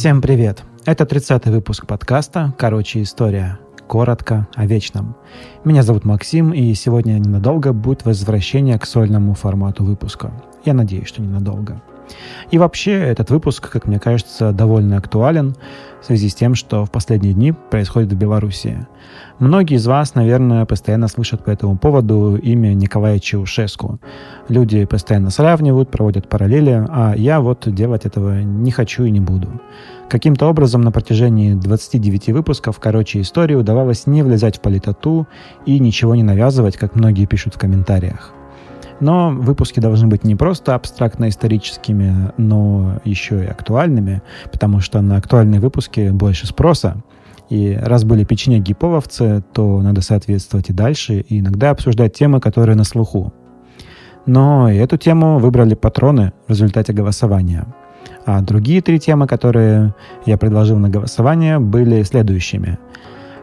Всем привет! Это 30-й выпуск подкаста «Короче, история». Коротко о вечном. Меня зовут Максим, и сегодня ненадолго будет возвращение к сольному формату выпуска. Я надеюсь, что ненадолго. И вообще, этот выпуск, как мне кажется, довольно актуален в связи с тем, что в последние дни происходит в Беларуси. Многие из вас, наверное, постоянно слышат по этому поводу имя Николая Чаушеску. Люди постоянно сравнивают, проводят параллели, а я вот делать этого не хочу и не буду. Каким-то образом на протяжении 29 выпусков «Короче, истории» удавалось не влезать в политоту и ничего не навязывать, как многие пишут в комментариях. Но выпуски должны быть не просто абстрактно-историческими, но еще и актуальными, потому что на актуальные выпуски больше спроса. И раз были печенеги-пововцы, то надо соответствовать и дальше, и иногда обсуждать темы, которые на слуху. Но и эту тему выбрали патроны в результате голосования. А другие три темы, которые я предложил на голосование, были следующими –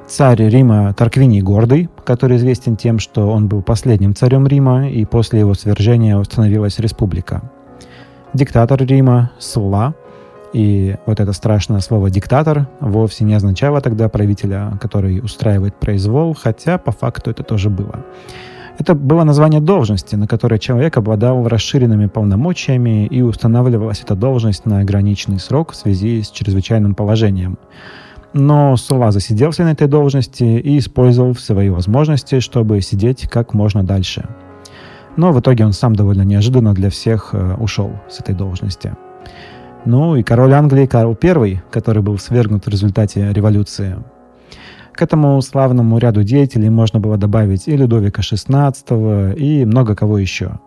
царь Рима Тарквиний Гордый, который известен тем, что он был последним царем Рима, и после его свержения установилась республика. Диктатор Рима Сула, и вот это страшное слово «диктатор» вовсе не означало тогда правителя, который устраивает произвол, хотя по факту это тоже было. Это было название должности, на которой человек обладал расширенными полномочиями, и устанавливалась эта должность на ограниченный срок в связи с чрезвычайным положением – но Сула засиделся на этой должности и использовал свои возможности, чтобы сидеть как можно дальше. Но в итоге он сам довольно неожиданно для всех э, ушел с этой должности. Ну и король Англии Карл I, который был свергнут в результате революции. К этому славному ряду деятелей можно было добавить и Людовика XVI, и много кого еще.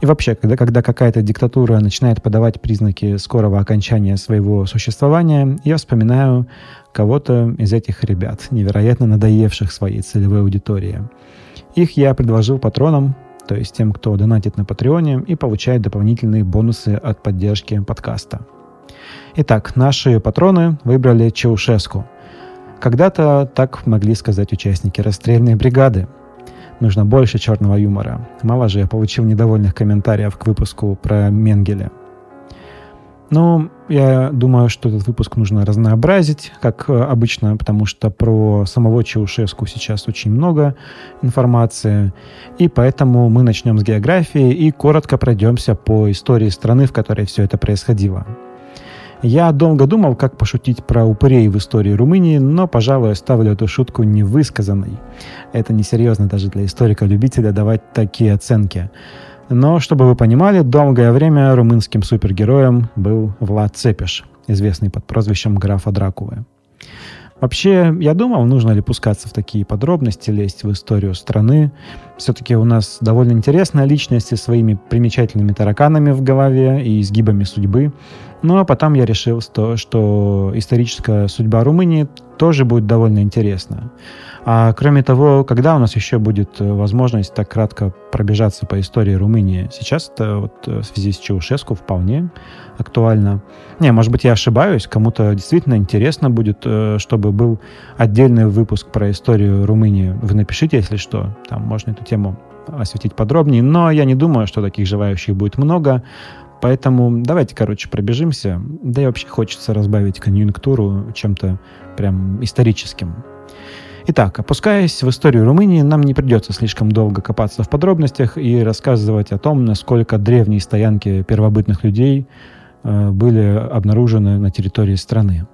И вообще, когда, когда какая-то диктатура начинает подавать признаки скорого окончания своего существования, я вспоминаю кого-то из этих ребят, невероятно надоевших своей целевой аудитории. Их я предложил патронам, то есть тем, кто донатит на Патреоне и получает дополнительные бонусы от поддержки подкаста. Итак, наши патроны выбрали Чаушеску. Когда-то так могли сказать участники расстрельной бригады. Нужно больше черного юмора. Мало же я получил недовольных комментариев к выпуску про Менгеля – ну, я думаю, что этот выпуск нужно разнообразить, как э, обычно, потому что про самого Чаушеску сейчас очень много информации. И поэтому мы начнем с географии и коротко пройдемся по истории страны, в которой все это происходило. Я долго думал, как пошутить про упырей в истории Румынии, но, пожалуй, оставлю эту шутку невысказанной. Это несерьезно даже для историка-любителя давать такие оценки. Но, чтобы вы понимали, долгое время румынским супергероем был Влад Цепиш, известный под прозвищем графа Дракулы. Вообще, я думал, нужно ли пускаться в такие подробности, лезть в историю страны. Все-таки у нас довольно интересная личность со своими примечательными тараканами в голове и изгибами судьбы. Ну а потом я решил, что, что историческая судьба Румынии тоже будет довольно интересна. А кроме того, когда у нас еще будет э, возможность так кратко пробежаться по истории Румынии? Сейчас это вот э, в связи с Чаушеску вполне актуально. Не, может быть, я ошибаюсь, кому-то действительно интересно будет, э, чтобы был отдельный выпуск про историю Румынии. Вы напишите, если что, там можно эту тему осветить подробнее, но я не думаю, что таких желающих будет много. Поэтому давайте, короче, пробежимся. Да и вообще хочется разбавить конъюнктуру чем-то прям историческим. Итак, опускаясь в историю Румынии, нам не придется слишком долго копаться в подробностях и рассказывать о том, насколько древние стоянки первобытных людей э, были обнаружены на территории страны.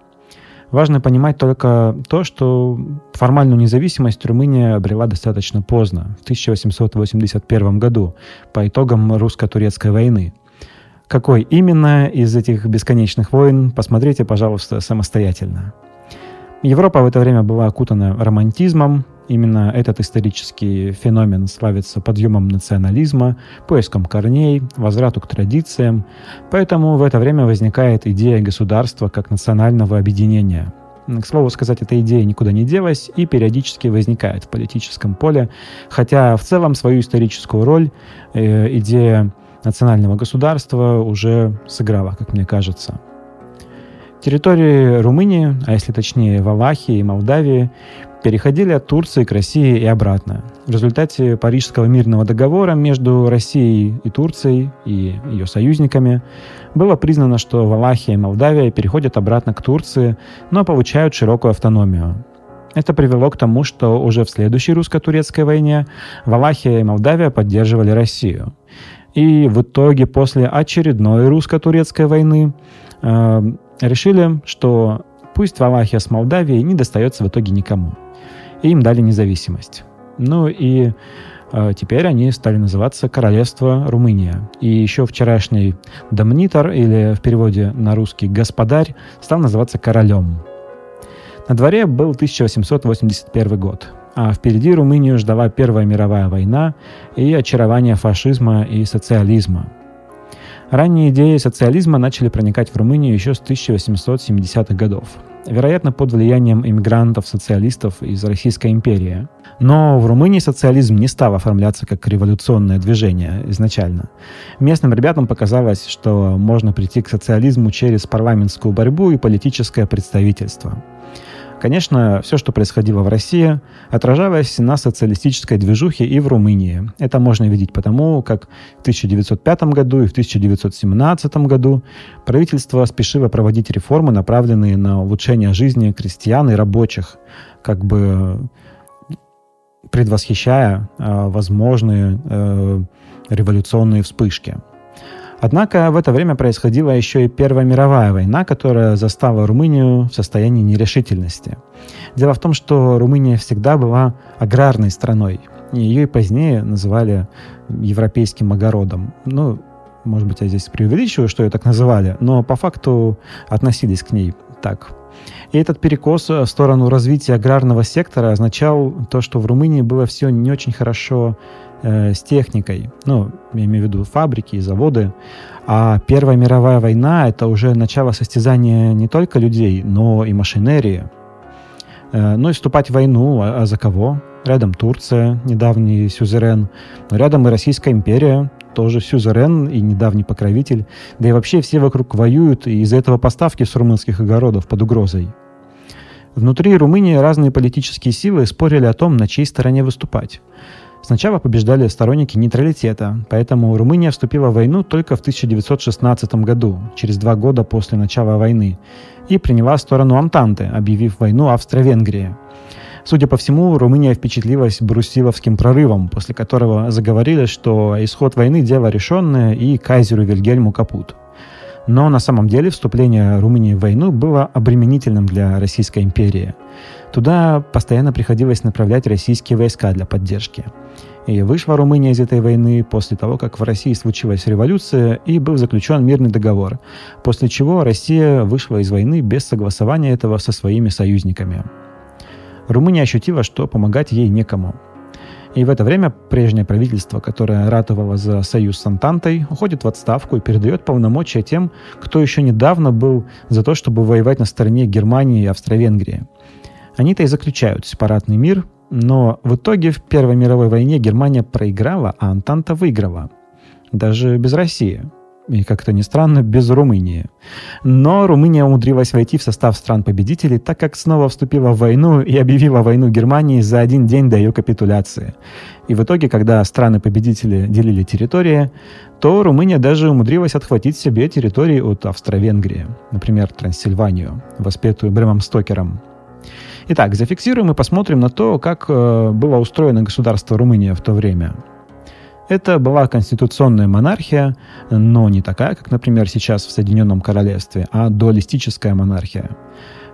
Важно понимать только то, что формальную независимость Румыния обрела достаточно поздно, в 1881 году, по итогам русско-турецкой войны. Какой именно из этих бесконечных войн, посмотрите, пожалуйста, самостоятельно. Европа в это время была окутана романтизмом. Именно этот исторический феномен славится подъемом национализма, поиском корней, возврату к традициям. Поэтому в это время возникает идея государства как национального объединения. К слову сказать, эта идея никуда не делась и периодически возникает в политическом поле, хотя в целом свою историческую роль э, идея национального государства уже сыграла, как мне кажется. Территории Румынии, а если точнее Валахии и Молдавии, переходили от Турции к России и обратно. В результате Парижского мирного договора между Россией и Турцией и ее союзниками было признано, что Валахия и Молдавия переходят обратно к Турции, но получают широкую автономию. Это привело к тому, что уже в следующей русско-турецкой войне Валахия и Молдавия поддерживали Россию. И в итоге после очередной русско-турецкой войны э, решили, что пусть Валахия с Молдавией не достается в итоге никому. И им дали независимость. Ну и э, теперь они стали называться Королевство Румыния. И еще вчерашний домнитор, или в переводе на русский господарь, стал называться королем. На дворе был 1881 год, а впереди Румынию ждала Первая мировая война и очарование фашизма и социализма – Ранние идеи социализма начали проникать в Румынию еще с 1870-х годов, вероятно, под влиянием иммигрантов-социалистов из Российской империи. Но в Румынии социализм не стал оформляться как революционное движение изначально. Местным ребятам показалось, что можно прийти к социализму через парламентскую борьбу и политическое представительство. Конечно, все, что происходило в России, отражалось на социалистической движухе и в Румынии. Это можно видеть потому, как в 1905 году и в 1917 году правительство спешило проводить реформы, направленные на улучшение жизни крестьян и рабочих, как бы предвосхищая э, возможные э, революционные вспышки. Однако в это время происходила еще и Первая мировая война, которая застала Румынию в состоянии нерешительности. Дело в том, что Румыния всегда была аграрной страной. Ее и позднее называли европейским огородом. Ну, может быть, я здесь преувеличиваю, что ее так называли, но по факту относились к ней так. И этот перекос в сторону развития аграрного сектора означал то, что в Румынии было все не очень хорошо э, с техникой. Ну, я имею в виду фабрики и заводы. А Первая мировая война — это уже начало состязания не только людей, но и машинерии. Э, ну и вступать в войну, а, а за кого? Рядом Турция, недавний сюзерен. Но рядом и Российская империя, тоже сюзерен и недавний покровитель. Да и вообще все вокруг воюют, и из-за этого поставки с румынских огородов под угрозой. Внутри Румынии разные политические силы спорили о том, на чьей стороне выступать. Сначала побеждали сторонники нейтралитета, поэтому Румыния вступила в войну только в 1916 году, через два года после начала войны, и приняла сторону Антанты, объявив войну Австро-Венгрии. Судя по всему, Румыния впечатлилась брусиловским прорывом, после которого заговорили, что исход войны – дело решенное, и кайзеру Вильгельму капут. Но на самом деле вступление Румынии в войну было обременительным для Российской империи. Туда постоянно приходилось направлять российские войска для поддержки. И вышла Румыния из этой войны после того, как в России случилась революция и был заключен мирный договор, после чего Россия вышла из войны без согласования этого со своими союзниками. Румыния ощутила, что помогать ей некому. И в это время прежнее правительство, которое ратовало за союз с Антантой, уходит в отставку и передает полномочия тем, кто еще недавно был за то, чтобы воевать на стороне Германии и Австро-Венгрии. Они-то и заключают сепаратный мир, но в итоге в Первой мировой войне Германия проиграла, а Антанта выиграла. Даже без России. И, как-то ни странно, без Румынии. Но Румыния умудрилась войти в состав стран-победителей, так как снова вступила в войну и объявила войну Германии за один день до ее капитуляции. И в итоге, когда страны-победители делили территории, то Румыния даже умудрилась отхватить себе территории от Австро-Венгрии, например, Трансильванию, воспетую Брэмом Стокером. Итак, зафиксируем и посмотрим на то, как э, было устроено государство Румыния в то время. Это была конституционная монархия, но не такая, как, например, сейчас в Соединенном Королевстве, а дуалистическая монархия.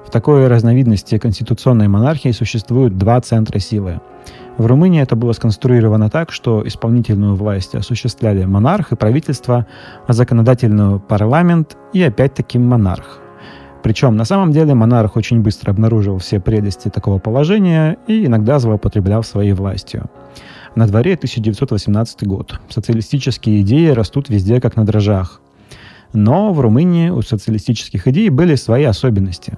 В такой разновидности конституционной монархии существуют два центра силы. В Румынии это было сконструировано так, что исполнительную власть осуществляли монарх и правительство, а законодательную парламент и опять-таки монарх – причем на самом деле монарх очень быстро обнаружил все прелести такого положения и иногда злоупотреблял своей властью. На дворе 1918 год. Социалистические идеи растут везде, как на дрожжах. Но в Румынии у социалистических идей были свои особенности.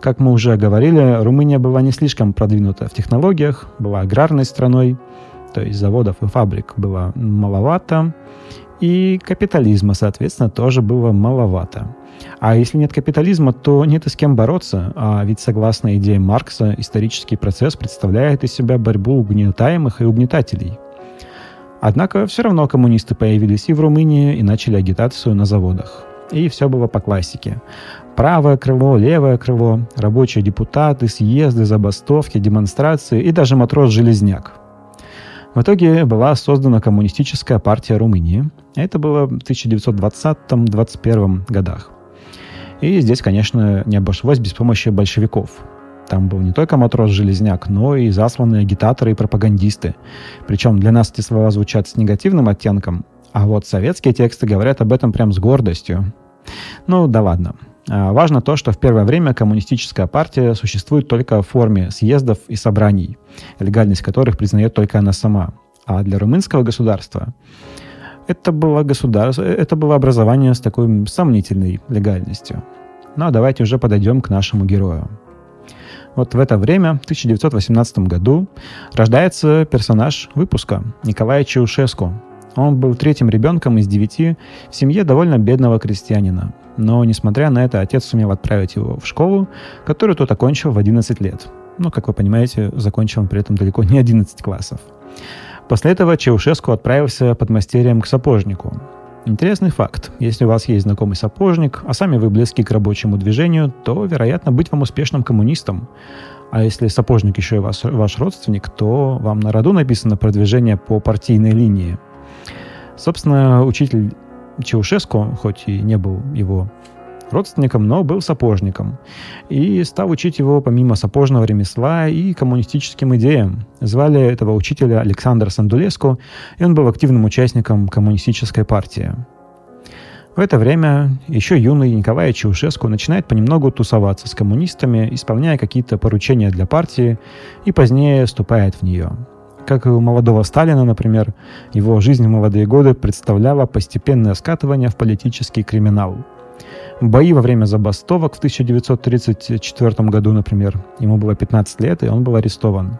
Как мы уже говорили, Румыния была не слишком продвинута в технологиях, была аграрной страной, то есть заводов и фабрик было маловато, И капитализма, соответственно, тоже было маловато. А если нет капитализма, то нет и с кем бороться, а ведь согласно идеям Маркса, исторический процесс представляет из себя борьбу угнетаемых и угнетателей. Однако все равно коммунисты появились и в Румынии, и начали агитацию на заводах. И все было по классике. Правое крыло, левое крыло, рабочие депутаты, съезды, забастовки, демонстрации и даже матрос-железняк. В итоге была создана коммунистическая партия Румынии. Это было в 1920-21 годах. И здесь, конечно, не обошлось без помощи большевиков. Там был не только матрос-железняк, но и засланные агитаторы и пропагандисты. Причем для нас эти слова звучат с негативным оттенком, а вот советские тексты говорят об этом прям с гордостью. Ну да ладно. А, важно то, что в первое время коммунистическая партия существует только в форме съездов и собраний, легальность которых признает только она сама. А для румынского государства это было, государство, это было образование с такой сомнительной легальностью. Ну а давайте уже подойдем к нашему герою. Вот в это время, в 1918 году, рождается персонаж выпуска Николай Чаушеску. Он был третьим ребенком из девяти в семье довольно бедного крестьянина. Но, несмотря на это, отец сумел отправить его в школу, которую тот окончил в 11 лет. Ну, как вы понимаете, закончил он при этом далеко не 11 классов. После этого Чаушеску отправился под мастерием к сапожнику. Интересный факт. Если у вас есть знакомый сапожник, а сами вы близки к рабочему движению, то, вероятно, быть вам успешным коммунистом. А если сапожник еще и ваш, ваш родственник, то вам на роду написано продвижение по партийной линии. Собственно, учитель Чаушеску, хоть и не был его родственником, но был сапожником. И стал учить его помимо сапожного ремесла и коммунистическим идеям. Звали этого учителя Александр Сандулеску, и он был активным участником коммунистической партии. В это время еще юный Николай Чаушеску начинает понемногу тусоваться с коммунистами, исполняя какие-то поручения для партии и позднее вступает в нее. Как и у молодого Сталина, например, его жизнь в молодые годы представляла постепенное скатывание в политический криминал – Бои во время забастовок в 1934 году, например. Ему было 15 лет, и он был арестован.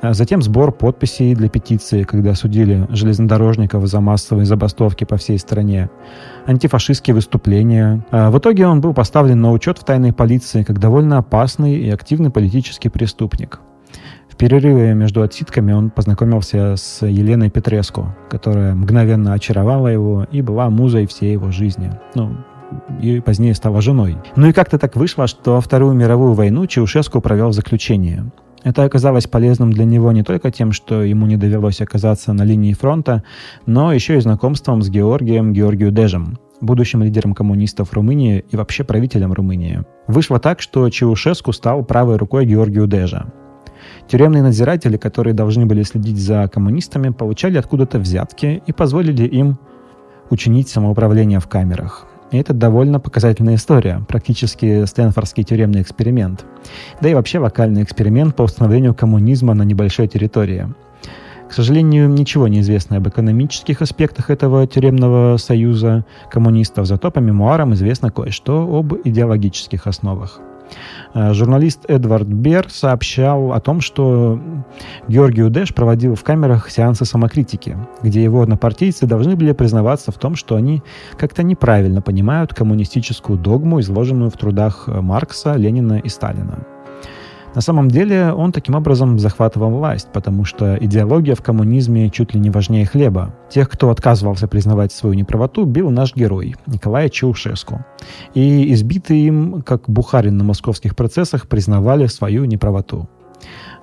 А затем сбор подписей для петиции, когда судили железнодорожников за массовые забастовки по всей стране. Антифашистские выступления. А в итоге он был поставлен на учет в тайной полиции как довольно опасный и активный политический преступник. В перерыве между отсидками он познакомился с Еленой Петреску, которая мгновенно очаровала его и была музой всей его жизни. Ну, и позднее стала женой. Ну и как-то так вышло, что Вторую мировую войну Чаушеску провел в заключении. Это оказалось полезным для него не только тем, что ему не довелось оказаться на линии фронта, но еще и знакомством с Георгием Георгию Дежем, будущим лидером коммунистов Румынии и вообще правителем Румынии. Вышло так, что Чаушеску стал правой рукой Георгию Дежа. Тюремные надзиратели, которые должны были следить за коммунистами, получали откуда-то взятки и позволили им учинить самоуправление в камерах. И это довольно показательная история, практически стэнфордский тюремный эксперимент. Да и вообще локальный эксперимент по установлению коммунизма на небольшой территории. К сожалению, ничего не известно об экономических аспектах этого тюремного союза коммунистов, зато по мемуарам известно кое-что об идеологических основах. Э, журналист Эдвард Бер сообщал о том, что Георгий Удеш проводил в камерах сеансы самокритики, где его однопартийцы должны были признаваться в том, что они как-то неправильно понимают коммунистическую догму, изложенную в трудах Маркса, Ленина и Сталина. На самом деле он таким образом захватывал власть, потому что идеология в коммунизме чуть ли не важнее хлеба. Тех, кто отказывался признавать свою неправоту, бил наш герой Николай Чаушеску. И избитые им, как Бухарин на московских процессах, признавали свою неправоту.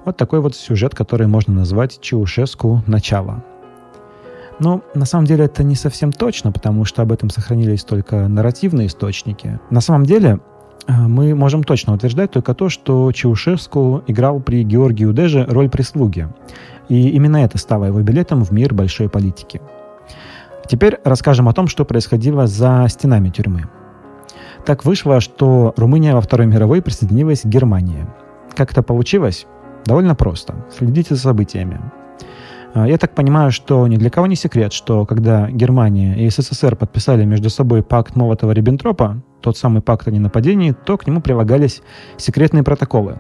Вот такой вот сюжет, который можно назвать Чаушеску «Начало». Но на самом деле это не совсем точно, потому что об этом сохранились только нарративные источники. На самом деле мы можем точно утверждать только то, что Чаушевску играл при Георгии Удеже роль прислуги. И именно это стало его билетом в мир большой политики. Теперь расскажем о том, что происходило за стенами тюрьмы. Так вышло, что Румыния во Второй мировой присоединилась к Германии. Как это получилось? Довольно просто. Следите за событиями. А, я так понимаю, что ни для кого не секрет, что когда Германия и СССР подписали между собой пакт Молотова-Риббентропа, тот самый пакт о ненападении, то к нему прилагались секретные протоколы.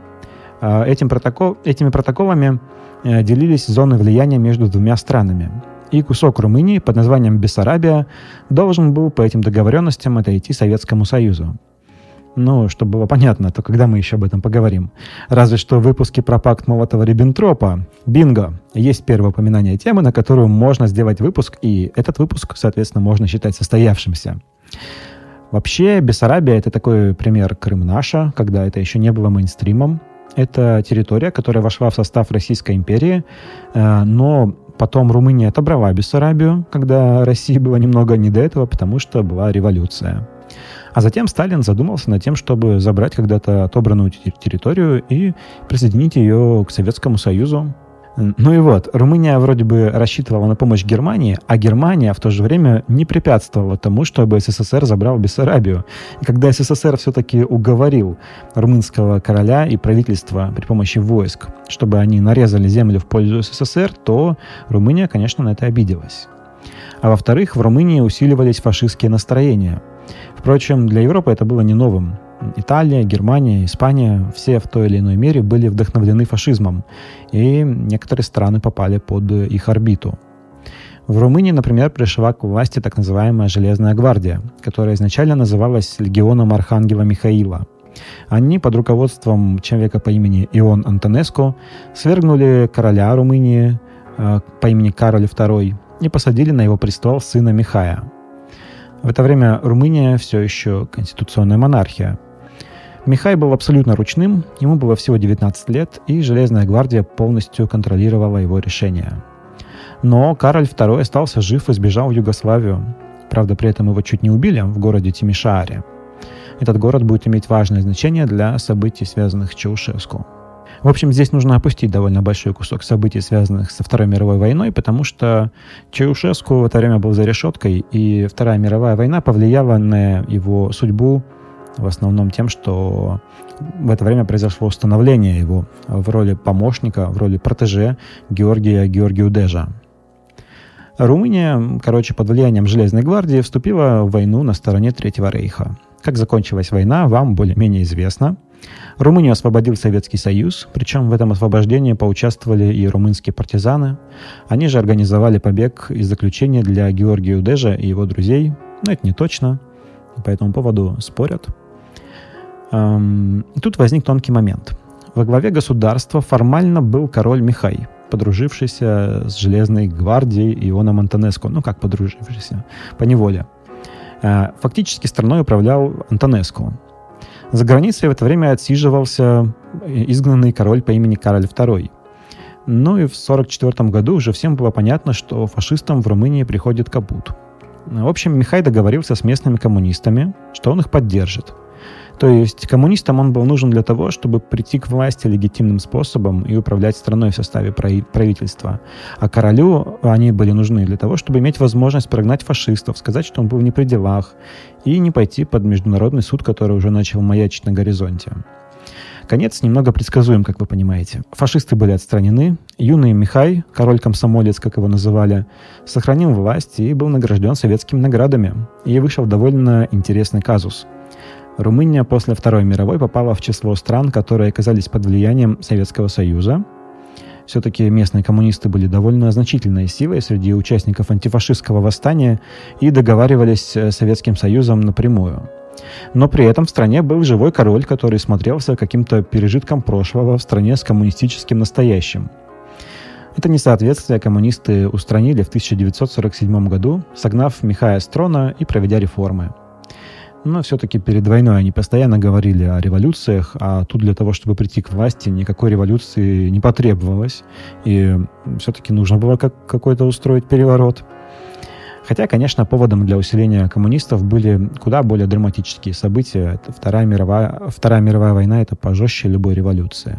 А, этим протокол, этими протоколами э, делились зоны влияния между двумя странами. и кусок Румынии под названием Бессарабия должен был по этим договоренностям отойти Советскому Союзу. Ну, чтобы было понятно, то когда мы еще об этом поговорим? Разве что в выпуске про пакт Молотова-Риббентропа, бинго, есть первое упоминание темы, на которую можно сделать выпуск, и этот выпуск, соответственно, можно считать состоявшимся. Вообще, Бессарабия — это такой пример Крым наша, когда это еще не было мейнстримом. Это территория, которая вошла в состав Российской империи, э, но потом Румыния отобрала Бессарабию, когда России было немного не до этого, потому что была революция. А затем Сталин задумался над тем, чтобы забрать когда-то отобранную территорию и присоединить ее к Советскому Союзу. Ну и вот, Румыния вроде бы рассчитывала на помощь Германии, а Германия в то же время не препятствовала тому, чтобы СССР забрал Бессарабию. И когда СССР все-таки уговорил румынского короля и правительства при помощи войск, чтобы они нарезали землю в пользу СССР, то Румыния, конечно, на это обиделась. А во-вторых, в Румынии усиливались фашистские настроения. Впрочем, для Европы это было не новым. Италия, Германия, Испания все в той или иной мере были вдохновлены фашизмом, и некоторые страны попали под их орбиту. В Румынии, например, пришла к власти так называемая «Железная гвардия», которая изначально называлась Легионом Архангела Михаила. Они под руководством человека по имени Ион Антонеско свергнули короля Румынии э, по имени Кароль II и посадили на его престол сына Михая. В это время Румыния все еще конституционная монархия, Михай был абсолютно ручным, ему было всего 19 лет, и Железная гвардия полностью контролировала его решения. Но Кароль II остался жив и сбежал в Югославию. Правда, при этом его чуть не убили в городе Тимишааре. Этот город будет иметь важное значение для событий, связанных с Чаушеску. В общем, здесь нужно опустить довольно большой кусок событий, связанных со Второй мировой войной, потому что Чаушеску в это время был за решеткой, и Вторая мировая война повлияла на его судьбу в основном тем, что в это время произошло установление его в роли помощника, в роли протеже Георгия Георгию Дежа. Румыния, короче, под влиянием Железной гвардии вступила в войну на стороне Третьего рейха. Как закончилась война, вам более-менее известно. Румынию освободил Советский Союз, причем в этом освобождении поучаствовали и румынские партизаны. Они же организовали побег из заключения для Георгия Удежа и его друзей. Но это не точно. По этому поводу спорят. И тут возник тонкий момент. Во главе государства формально был король Михай, подружившийся с Железной гвардией Иона Антонеско. Ну, как подружившийся? По неволе. А, фактически страной управлял Антонеско. За границей в это время отсиживался изгнанный король по имени Кароль II. Ну и в 1944 году уже всем было понятно, что фашистам в Румынии приходит капут. В общем, Михай договорился с местными коммунистами, что он их поддержит – то есть коммунистам он был нужен для того, чтобы прийти к власти легитимным способом и управлять страной в составе правительства. А королю они были нужны для того, чтобы иметь возможность прогнать фашистов, сказать, что он был не при делах, и не пойти под международный суд, который уже начал маячить на горизонте. Конец немного предсказуем, как вы понимаете. Фашисты были отстранены, юный Михай, король-комсомолец, как его называли, сохранил власть и был награжден советскими наградами. И вышел довольно интересный казус – Румыния после Второй мировой попала в число стран, которые оказались под влиянием Советского Союза. Все-таки местные коммунисты были довольно значительной силой среди участников антифашистского восстания и договаривались с Советским Союзом напрямую. Но при этом в стране был живой король, который смотрелся каким-то пережитком прошлого в стране с коммунистическим настоящим. Это несоответствие коммунисты устранили в 1947 году, согнав Михая с трона и проведя реформы. Но все-таки перед войной они постоянно говорили о революциях, а тут для того, чтобы прийти к власти, никакой революции не потребовалось. И все-таки нужно было как какой-то устроить переворот. Хотя, конечно, поводом для усиления коммунистов были куда более драматические события. Это Вторая мировая, Вторая мировая война — это пожестче любой революции.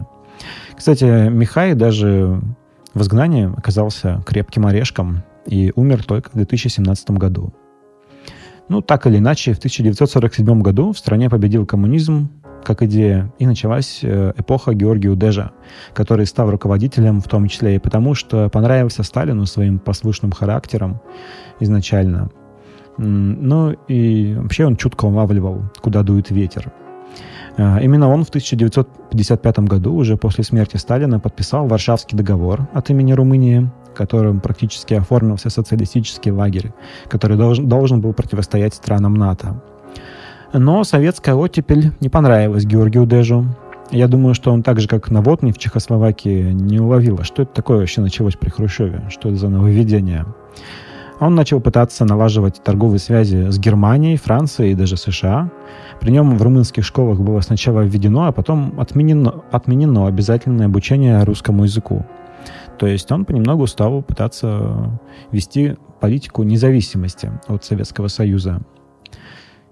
Кстати, Михай даже в изгнании оказался крепким орешком и умер только в 2017 году. Ну, так или иначе, в 1947 году в стране победил коммунизм как идея, и началась э, эпоха Георгия Удежа, который стал руководителем в том числе и потому, что понравился Сталину своим послушным характером изначально. Ну и вообще он чутко улавливал, куда дует ветер. Э, именно он в 1955 году, уже после смерти Сталина, подписал Варшавский договор от имени Румынии, которым практически оформился социалистический лагерь, который должен, должен был противостоять странам НАТО. Но советская оттепель не понравилась Георгию Дежу. Я думаю, что он так же, как Новотный в Чехословакии, не уловил, а что это такое вообще началось при Хрущеве, что это за нововведение. Он начал пытаться налаживать торговые связи с Германией, Францией и даже США. При нем в румынских школах было сначала введено, а потом отменено, отменено обязательное обучение русскому языку. То есть он понемногу стал пытаться вести политику независимости от Советского Союза.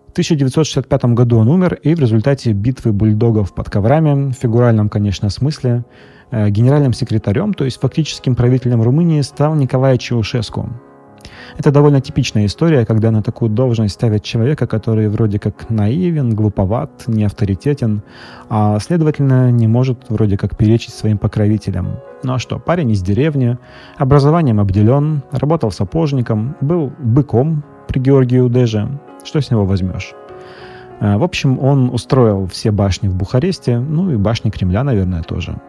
В 1965 году он умер, и в результате битвы бульдогов под коврами, в фигуральном, конечно, смысле, э, генеральным секретарем, то есть фактическим правителем Румынии, стал Николай Чаушеску. Это довольно типичная история, когда на такую должность ставят человека, который вроде как наивен, глуповат, не авторитетен, а следовательно не может вроде как перечить своим покровителям. Ну а что, парень из деревни, образованием обделен, работал сапожником, был быком при Георгию Деже, что с него возьмешь? А, в общем, он устроил все башни в Бухаресте, ну и башни Кремля, наверное, тоже.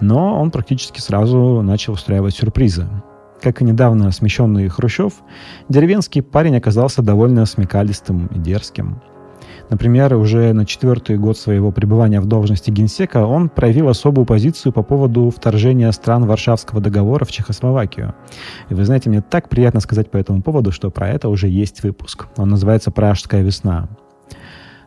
Но он практически сразу начал устраивать сюрпризы. Как и недавно смещенный Хрущев, деревенский парень оказался довольно смекалистым и дерзким. Например, уже на четвертый год своего пребывания в должности генсека он проявил особую позицию по поводу вторжения стран Варшавского договора в Чехословакию. И вы знаете, мне так приятно сказать по этому поводу, что про это уже есть выпуск. Он называется «Пражская весна».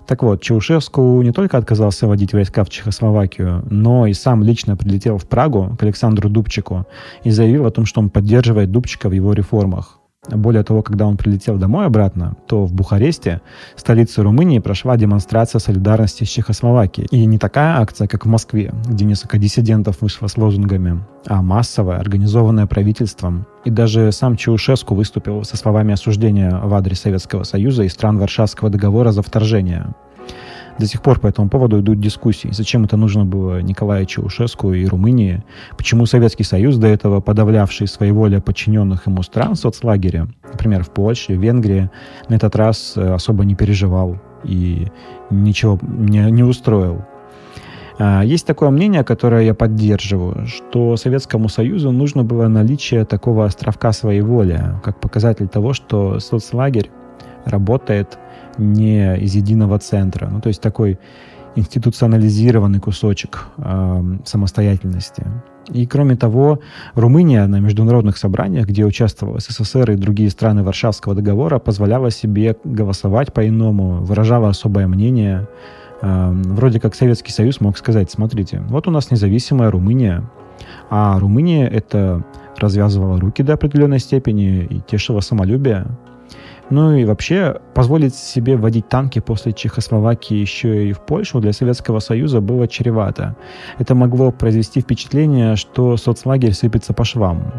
Так вот, Чаушевску не только отказался водить войска в Чехословакию, но и сам лично прилетел в Прагу к Александру Дубчику и заявил о том, что он поддерживает Дубчика в его реформах. Более того, когда он прилетел домой обратно, то в Бухаресте, столице Румынии, прошла демонстрация солидарности с Чехословакией. И не такая акция, как в Москве, где несколько диссидентов вышло с лозунгами, а массовая, организованная правительством. И даже сам Чаушеску выступил со словами осуждения в адрес Советского Союза и стран Варшавского договора за вторжение. До сих пор по этому поводу идут дискуссии. Зачем это нужно было Николаю Чаушеску и Румынии? Почему Советский Союз, до этого подавлявший своей волей подчиненных ему стран соцлагеря, например, в Польше, Венгрии, на этот раз э, особо не переживал и ничего не, не устроил? А, есть такое мнение, которое я поддерживаю, что Советскому Союзу нужно было наличие такого островка своей воли, как показатель того, что соцлагерь работает не из единого центра. Ну, то есть такой институционализированный кусочек э, самостоятельности. И кроме того, Румыния на международных собраниях, где участвовал СССР и другие страны Варшавского договора, позволяла себе голосовать по-иному, выражала особое мнение. Э, вроде как Советский Союз мог сказать, смотрите, вот у нас независимая Румыния, а Румыния это развязывала руки до определенной степени и тешила самолюбие. Ну и вообще позволить себе водить танки после Чехословакии еще и в Польшу для Советского Союза было чревато. Это могло произвести впечатление, что соцлагерь сыпется по швам.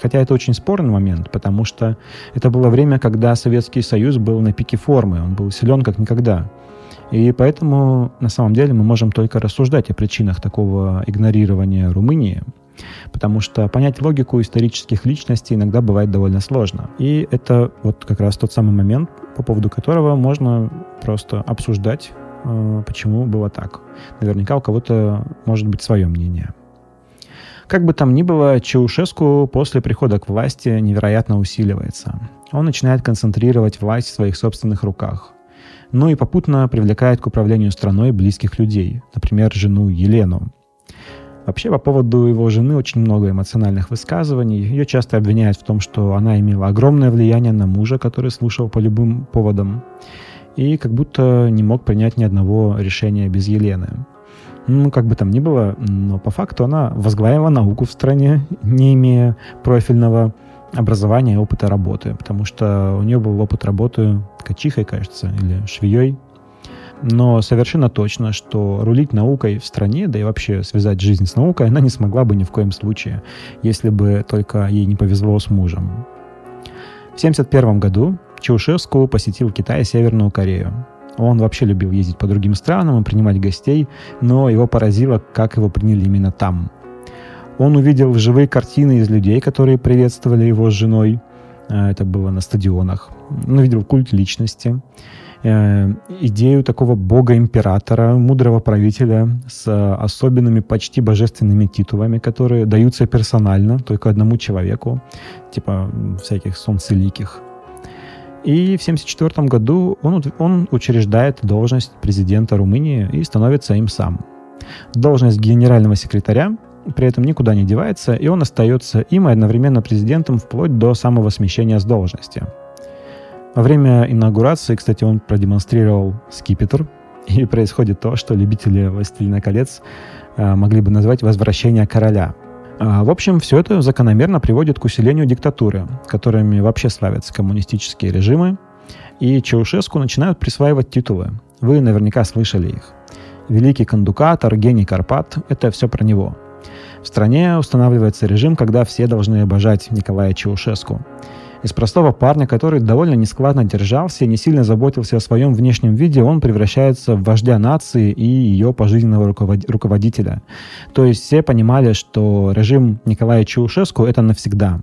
Хотя это очень спорный момент, потому что это было время, когда Советский Союз был на пике формы, он был силен как никогда. И поэтому на самом деле мы можем только рассуждать о причинах такого игнорирования Румынии – потому что понять логику исторических личностей иногда бывает довольно сложно. И это вот как раз тот самый момент, по поводу которого можно просто обсуждать, э, почему было так. Наверняка у кого-то может быть свое мнение. Как бы там ни было, Чаушеску после прихода к власти невероятно усиливается. Он начинает концентрировать власть в своих собственных руках. Ну и попутно привлекает к управлению страной близких людей, например, жену Елену, Вообще, по поводу его жены очень много эмоциональных высказываний. Ее часто обвиняют в том, что она имела огромное влияние на мужа, который слушал по любым поводам, и как будто не мог принять ни одного решения без Елены. Ну, как бы там ни было, но по факту она возглавила науку в стране, не имея профильного образования и опыта работы, потому что у нее был опыт работы ткачихой, кажется, или швеей, но совершенно точно, что рулить наукой в стране, да и вообще связать жизнь с наукой, она не смогла бы ни в коем случае, если бы только ей не повезло с мужем. В 1971 году Чаушеску посетил Китай и Северную Корею. Он вообще любил ездить по другим странам и принимать гостей, но его поразило, как его приняли именно там. Он увидел живые картины из людей, которые приветствовали его с женой. А, это было на стадионах. Он увидел культ личности э, идею такого бога-императора, мудрого правителя с особенными почти божественными титулами, которые даются персонально только одному человеку, типа всяких солнцеликих. И в 1974 году он, он учреждает должность президента Румынии и становится им сам. Должность генерального секретаря при этом никуда не девается, и он остается им и одновременно президентом вплоть до самого смещения с должности. Во время инаугурации, кстати, он продемонстрировал скипетр, и происходит то, что любители «Властелина колец» э, могли бы назвать «возвращение короля». А, в общем, все это закономерно приводит к усилению диктатуры, которыми вообще славятся коммунистические режимы, и Чаушеску начинают присваивать титулы. Вы наверняка слышали их. Великий кондукатор, гений Карпат – это все про него – в стране устанавливается режим, когда все должны обожать Николая Чаушеску. Из простого парня, который довольно нескладно держался и не сильно заботился о своем внешнем виде, он превращается в вождя нации и ее пожизненного руководителя. То есть все понимали, что режим Николая Чаушеску — это навсегда.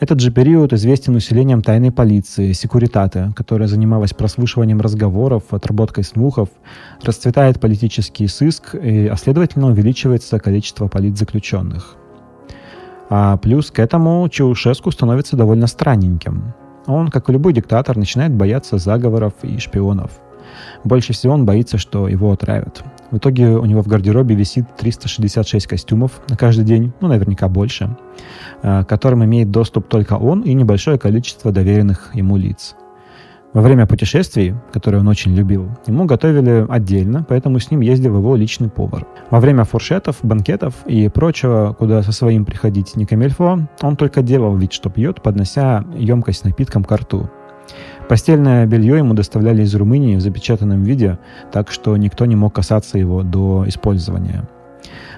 Этот же период известен усилением тайной полиции, секуритаты, которая занималась прослушиванием разговоров, отработкой слухов, расцветает политический сыск, и, а следовательно увеличивается количество политзаключенных. А плюс к этому Чаушеску становится довольно странненьким. Он, как и любой диктатор, начинает бояться заговоров и шпионов. Больше всего он боится, что его отравят. В итоге у него в гардеробе висит 366 костюмов на каждый день, ну, наверняка больше, э, к которым имеет доступ только он и небольшое количество доверенных ему лиц. Во время путешествий, которые он очень любил, ему готовили отдельно, поэтому с ним ездил его личный повар. Во время фуршетов, банкетов и прочего, куда со своим приходить не камельфо, он только делал вид, что пьет, поднося емкость с напитком к рту. Постельное белье ему доставляли из Румынии в запечатанном виде, так что никто не мог касаться его до использования.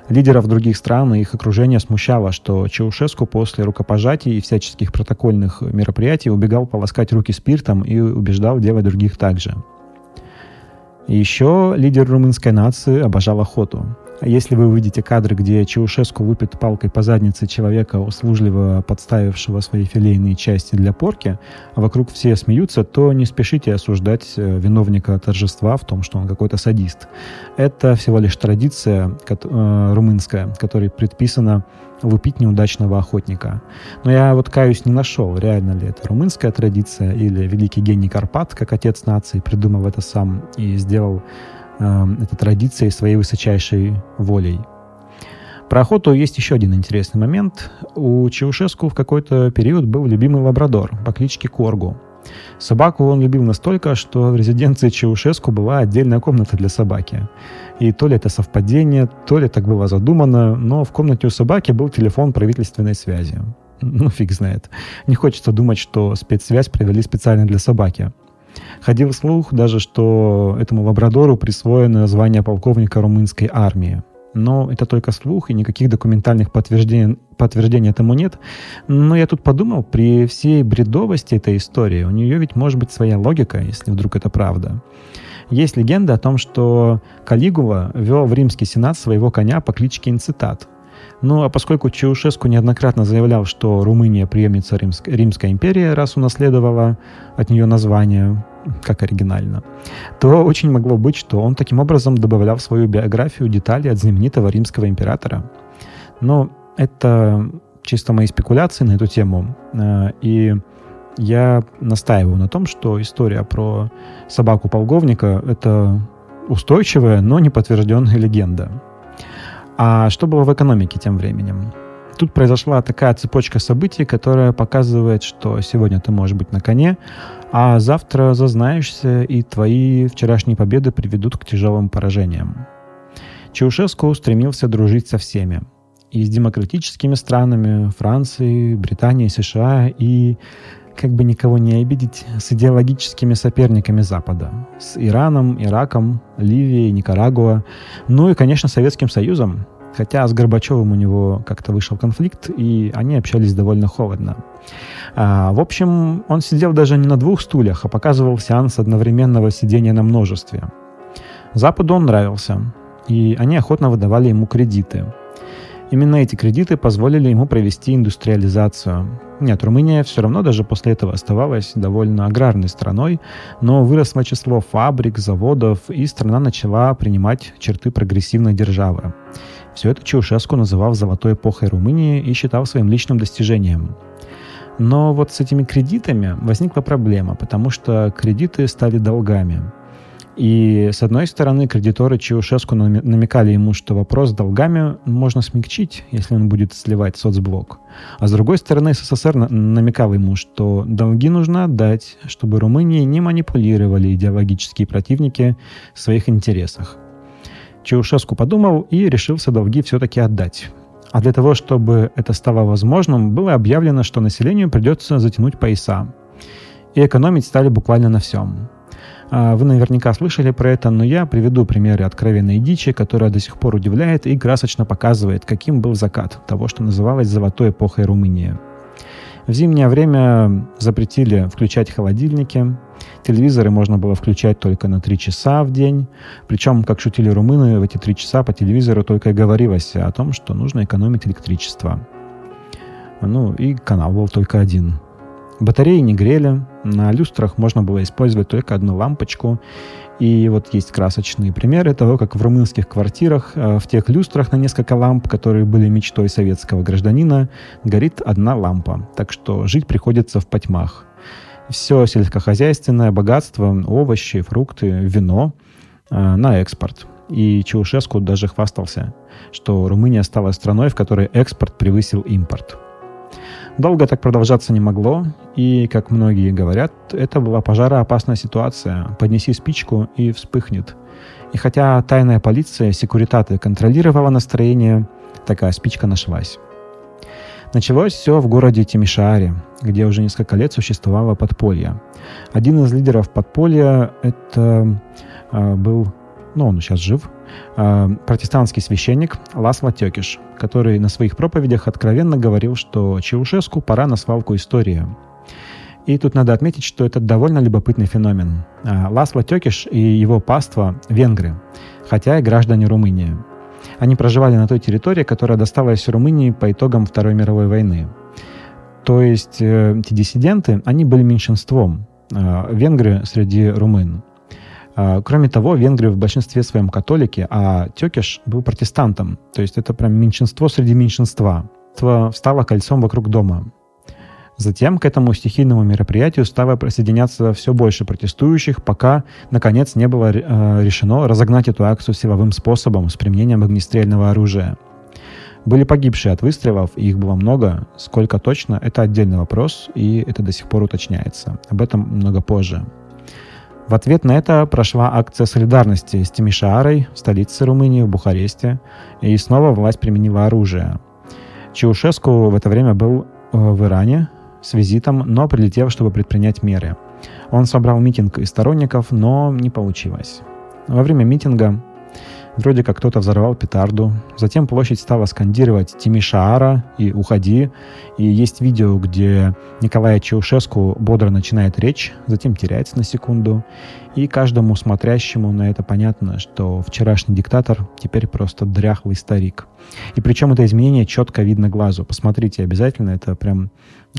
Лидеров других стран и их окружение смущало, что Чаушеску после рукопожатий и всяческих протокольных мероприятий убегал полоскать руки спиртом и убеждал делать других так же. еще лидер румынской нации обожал охоту. Если вы увидите кадры, где Чаушеску выпит палкой по заднице человека, услужливо подставившего свои филейные части для порки, а вокруг все смеются, то не спешите осуждать э, виновника торжества в том, что он какой-то садист. Это всего лишь традиция э, румынская, которой предписано лупить неудачного охотника. Но я вот каюсь не нашел, реально ли это румынская традиция или великий гений Карпат, как отец нации, придумал это сам и сделал э, это традицией своей высочайшей волей. Про охоту есть еще один интересный момент. У Чаушеску в какой-то период был любимый лабрадор по кличке Коргу. Собаку он любил настолько, что в резиденции Чаушеску была отдельная комната для собаки. И то ли это совпадение, то ли так было задумано, но в комнате у собаки был телефон правительственной связи. Ну, фиг знает. Не хочется думать, что спецсвязь провели специально для собаки. Ходил слух даже, что этому лабрадору присвоено звание полковника румынской армии. Но это только слух, и никаких документальных подтверждений, подтверждений этому нет. Но я тут подумал, при всей бредовости этой истории, у нее ведь может быть своя логика, если вдруг это правда. Есть легенда о том, что Калигула вел в римский сенат своего коня по кличке Инцитат. Ну а поскольку Чаушеску неоднократно заявлял, что Румыния преемница Римск, Римской империи, раз унаследовала от нее название, как оригинально, то очень могло быть, что он таким образом добавлял в свою биографию детали от знаменитого римского императора. Но это чисто мои спекуляции на эту тему. Э, и я настаиваю на том, что история про собаку полковника — это устойчивая, но не подтвержденная легенда. А что было в экономике тем временем? Тут произошла такая цепочка событий, которая показывает, что сегодня ты можешь быть на коне, а завтра зазнаешься, и твои вчерашние победы приведут к тяжелым поражениям. Чаушеску стремился дружить со всеми. И с демократическими странами Францией, Британией, США, и, как бы никого не обидеть, с идеологическими соперниками Запада. С Ираном, Ираком, Ливией, Никарагуа, ну и, конечно, Советским Союзом, Хотя с Горбачевым у него как-то вышел конфликт, и они общались довольно холодно. А, в общем, он сидел даже не на двух стульях, а показывал сеанс одновременного сидения на множестве. Западу он нравился, и они охотно выдавали ему кредиты. Именно эти кредиты позволили ему провести индустриализацию. Нет, Румыния все равно даже после этого оставалась довольно аграрной страной, но выросло число фабрик, заводов, и страна начала принимать черты прогрессивной державы. Все это Чаушеску называл «золотой эпохой Румынии» и считал своим личным достижением. Но вот с этими кредитами возникла проблема, потому что кредиты стали долгами – и, с одной стороны, кредиторы Чаушеску намекали ему, что вопрос с долгами можно смягчить, если он будет сливать соцблок. А с другой стороны, СССР намекал ему, что долги нужно отдать, чтобы Румынии не манипулировали идеологические противники в своих интересах. Чаушеску подумал и решился долги все-таки отдать. А для того, чтобы это стало возможным, было объявлено, что населению придется затянуть пояса. И экономить стали буквально на всем. А, вы наверняка слышали про это, но я приведу примеры откровенной дичи, которая до сих пор удивляет и красочно показывает, каким был закат того, что называлось «золотой эпохой Румынии». В зимнее время запретили включать холодильники, телевизоры можно было включать только на 3 часа в день, причем, как шутили румыны, в эти 3 часа по телевизору только и говорилось о том, что нужно экономить электричество. Ну и канал был только один – Батареи не грели, на люстрах можно было использовать только одну лампочку. И вот есть красочные примеры того, как в румынских квартирах, э, в тех люстрах на несколько ламп, которые были мечтой советского гражданина, горит одна лампа. Так что жить приходится в потьмах. Все сельскохозяйственное богатство, овощи, фрукты, вино э, на экспорт. И Чаушеску даже хвастался, что Румыния стала страной, в которой экспорт превысил импорт. Долго так продолжаться не могло, и, как многие говорят, это была пожароопасная ситуация. Поднеси спичку и вспыхнет. И хотя тайная полиция секуритаты контролировала настроение, такая спичка нашлась. Началось все в городе Тимишааре, где уже несколько лет существовало подполье. Один из лидеров подполья это э, был, ну он сейчас жив, э, протестантский священник Ласло Текиш, который на своих проповедях откровенно говорил, что Чаушеску пора на свалку истории. И тут надо отметить, что это довольно любопытный феномен. Э, Ласло Текиш и его паства – венгры, хотя и граждане Румынии. Они проживали на той территории, которая досталась Румынии по итогам Второй мировой войны. То есть э, эти диссиденты, они были меньшинством. Э, венгры среди румын. А, кроме того, венгры в большинстве своем католики, а Тёкиш был протестантом. То есть это прям меньшинство среди меньшинства. Встало кольцом вокруг дома. Затем к этому стихийному мероприятию стало присоединяться все больше протестующих, пока, наконец, не было э, решено разогнать эту акцию силовым способом с применением огнестрельного оружия. Были погибшие от выстрелов, и их было много. Сколько точно, это отдельный вопрос, и это до сих пор уточняется. Об этом много позже. В ответ на это прошла акция солидарности с Тимишаарой в столице Румынии, в Бухаресте, и снова власть применила оружие. Чаушеску в это время был э, в Иране с визитом, но прилетел, чтобы предпринять меры. Он собрал митинг из сторонников, но не получилось. Во время митинга Вроде как кто-то взорвал петарду. Затем площадь стала скандировать «Тимишаара» и «Уходи». И есть видео, где Николай Чаушеску бодро начинает речь, затем теряется на секунду. И каждому смотрящему на это понятно, что вчерашний диктатор теперь просто дряхлый старик. И причем это изменение четко видно глазу. Посмотрите обязательно, это прям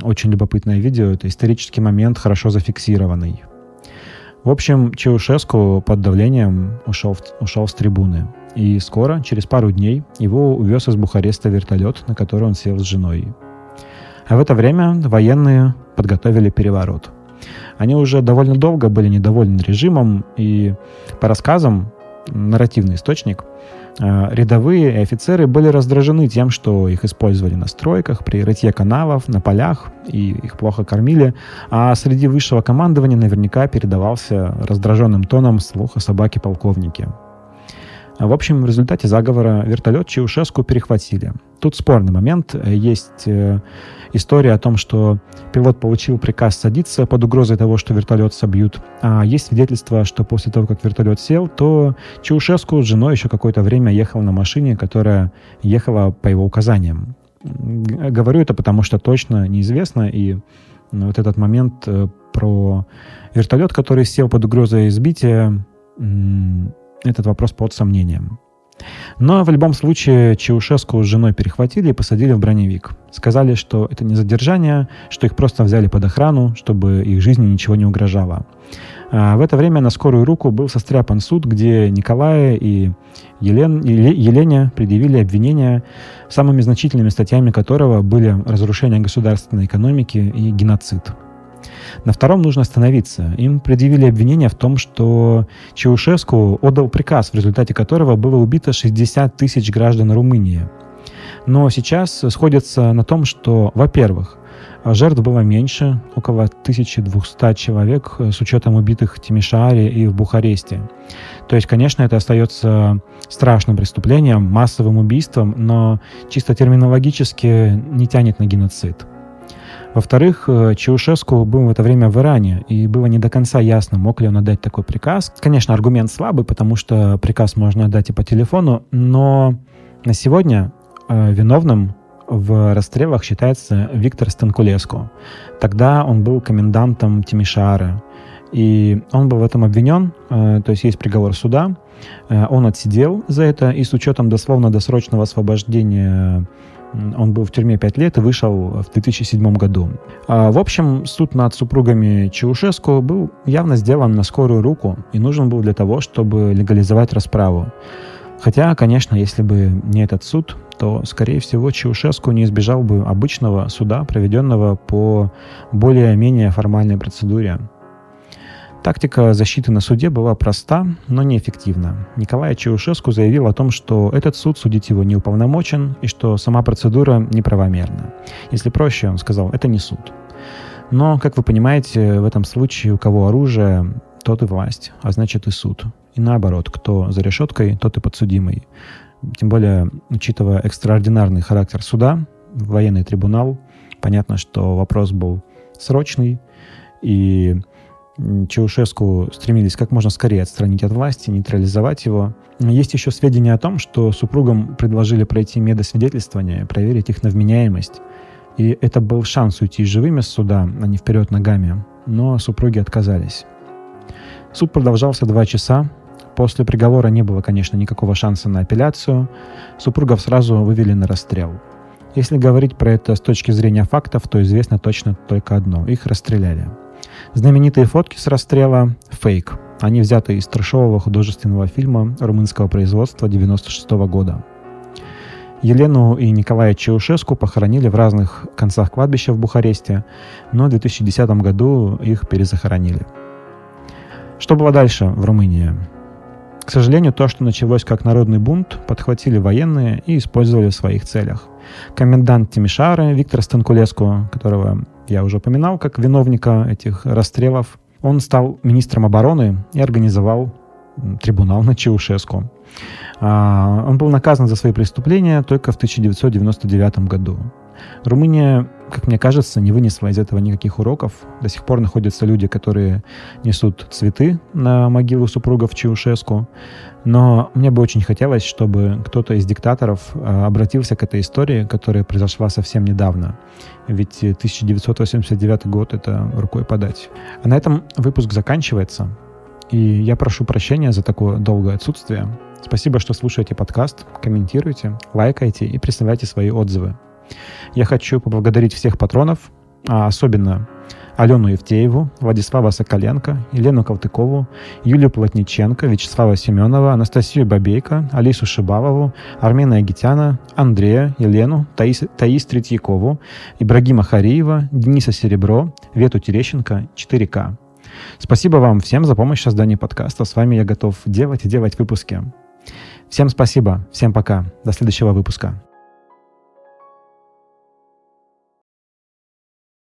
очень любопытное видео. Это исторический момент, хорошо зафиксированный. В общем, Чаушеску под давлением ушел, ушел с трибуны. И скоро, через пару дней, его увез из Бухареста вертолет, на который он сел с женой. А в это время военные подготовили переворот. Они уже довольно долго были недовольны режимом, и по рассказам, нарративный источник, рядовые и офицеры были раздражены тем, что их использовали на стройках, при рытье каналов, на полях, и их плохо кормили, а среди высшего командования наверняка передавался раздраженным тоном слух о собаке полковнике. В общем, в результате заговора вертолет Чаушеску перехватили. Тут спорный момент. Есть э, история о том, что пилот получил приказ садиться под угрозой того, что вертолет собьют. А есть свидетельство, что после того, как вертолет сел, то Чаушеску с женой еще какое-то время ехал на машине, которая ехала по его указаниям. Говорю это потому, что точно неизвестно, и вот этот момент э, про вертолет, который сел под угрозой сбития, этот вопрос под сомнением. Но в любом случае Чаушеску с женой перехватили и посадили в броневик. Сказали, что это не задержание, что их просто взяли под охрану, чтобы их жизни ничего не угрожало. А в это время на скорую руку был состряпан суд, где Николая и Елен, Елене предъявили обвинения, самыми значительными статьями которого были разрушение государственной экономики и геноцид. На втором нужно остановиться. Им предъявили обвинение в том, что Чаушеску отдал приказ, в результате которого было убито 60 тысяч граждан Румынии. Но сейчас сходятся на том, что, во-первых, Жертв было меньше, около 1200 человек, с учетом убитых в Тимишааре и в Бухаресте. То есть, конечно, это остается страшным преступлением, массовым убийством, но чисто терминологически не тянет на геноцид. Во-вторых, э, Чаушеску был в это время в Иране, и было не до конца ясно, мог ли он отдать такой приказ. Конечно, аргумент слабый, потому что приказ можно отдать и по телефону, но на сегодня э, виновным в расстрелах считается Виктор Станкулеску. Тогда он был комендантом Тимишаары. И он был в этом обвинен, э, то есть есть приговор суда. Он отсидел за это, и с учетом дословно-досрочного освобождения он был в тюрьме 5 лет и вышел в 2007 году. А, в общем, суд над супругами Чаушеску был явно сделан на скорую руку и нужен был для того, чтобы легализовать расправу. Хотя, конечно, если бы не этот суд, то, скорее всего, Чаушеску не избежал бы обычного суда, проведенного по более-менее формальной процедуре. Тактика защиты на суде была проста, но неэффективна. Николай Чаушеску заявил о том, что этот суд судить его не уполномочен и что сама процедура неправомерна. Если проще, он сказал, это не суд. Но, как вы понимаете, в этом случае у кого оружие, тот и власть, а значит и суд. И наоборот, кто за решеткой, тот и подсудимый. Тем более, учитывая экстраординарный характер суда, военный трибунал, понятно, что вопрос был срочный, и Чаушеску стремились как можно скорее отстранить от власти, нейтрализовать его. Есть еще сведения о том, что супругам предложили пройти медосвидетельствование, проверить их на вменяемость. И это был шанс уйти живыми с суда, а не вперед ногами. Но супруги отказались. Суд продолжался два часа. После приговора не было, конечно, никакого шанса на апелляцию. Супругов сразу вывели на расстрел. Если говорить про это с точки зрения фактов, то известно точно только одно. Их расстреляли. Знаменитые фотки с расстрела — фейк. Они взяты из трешового художественного фильма румынского производства 96 года. Елену и Николая Чаушеску похоронили в разных концах кладбища в Бухаресте, но в 2010 году их перезахоронили. Что было дальше в Румынии? К сожалению, то, что началось как народный бунт, подхватили военные и использовали в своих целях. Комендант Тимишары Виктор Станкулеску, которого я уже упоминал как виновника этих расстрелов, он стал министром обороны и организовал трибунал на Чаушеску. А, он был наказан за свои преступления только в 1999 году. Румыния, как мне кажется, не вынесла из этого никаких уроков. До сих пор находятся люди, которые несут цветы на могилу супругов Чаушеску. Но мне бы очень хотелось, чтобы кто-то из диктаторов а, обратился к этой истории, которая произошла совсем недавно. Ведь 1989 год — это рукой подать. А на этом выпуск заканчивается. И я прошу прощения за такое долгое отсутствие. Спасибо, что слушаете подкаст, комментируйте, лайкайте и присылайте свои отзывы. Я хочу поблагодарить всех патронов, а особенно Алену Евтееву, Владислава Соколенко, Елену Ковтыкову, Юлию Плотниченко, Вячеслава Семенова, Анастасию Бабейко, Алису Шибалову, Армена Агитяна, Андрея, Елену, Таис, Таис Третьякову, Ибрагима Хариева, Дениса Серебро, Вету Терещенко, 4К. Спасибо вам всем за помощь в создании подкаста. С вами я готов делать и делать выпуски. Всем спасибо, всем пока, до следующего выпуска.